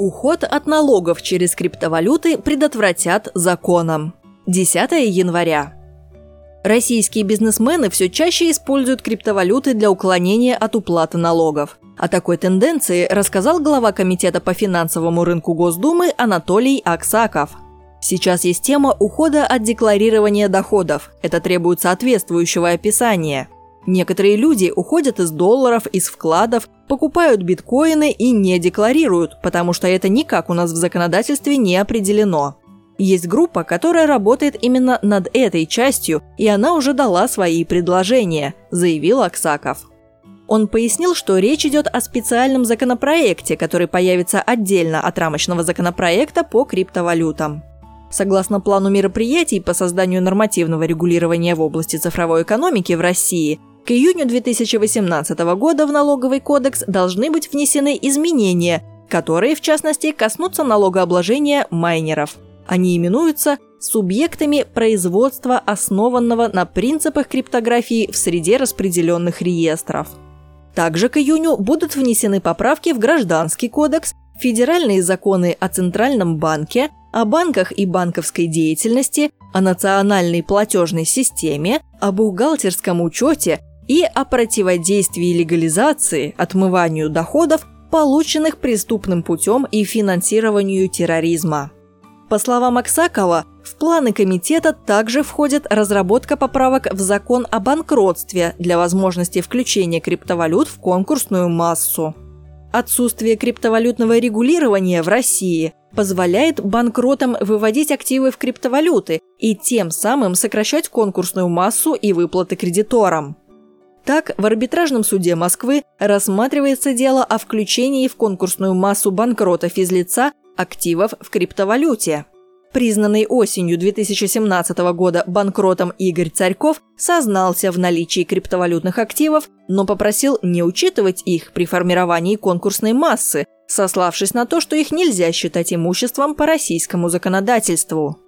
Уход от налогов через криптовалюты предотвратят законом. 10 января. Российские бизнесмены все чаще используют криптовалюты для уклонения от уплаты налогов. О такой тенденции рассказал глава Комитета по финансовому рынку Госдумы Анатолий Аксаков. Сейчас есть тема ухода от декларирования доходов. Это требует соответствующего описания – Некоторые люди уходят из долларов, из вкладов, покупают биткоины и не декларируют, потому что это никак у нас в законодательстве не определено. Есть группа, которая работает именно над этой частью, и она уже дала свои предложения, заявил Аксаков. Он пояснил, что речь идет о специальном законопроекте, который появится отдельно от рамочного законопроекта по криптовалютам. Согласно плану мероприятий по созданию нормативного регулирования в области цифровой экономики в России, к июню 2018 года в налоговый кодекс должны быть внесены изменения, которые, в частности, коснутся налогообложения майнеров. Они именуются субъектами производства, основанного на принципах криптографии в среде распределенных реестров. Также к июню будут внесены поправки в Гражданский кодекс, федеральные законы о Центральном банке, о банках и банковской деятельности, о национальной платежной системе, о бухгалтерском учете и о противодействии легализации, отмыванию доходов, полученных преступным путем и финансированию терроризма. По словам Аксакова, в планы комитета также входит разработка поправок в закон о банкротстве для возможности включения криптовалют в конкурсную массу. Отсутствие криптовалютного регулирования в России позволяет банкротам выводить активы в криптовалюты и тем самым сокращать конкурсную массу и выплаты кредиторам. Так, в арбитражном суде Москвы рассматривается дело о включении в конкурсную массу банкрота физлица активов в криптовалюте. Признанный осенью 2017 года банкротом Игорь Царьков сознался в наличии криптовалютных активов, но попросил не учитывать их при формировании конкурсной массы, сославшись на то, что их нельзя считать имуществом по российскому законодательству.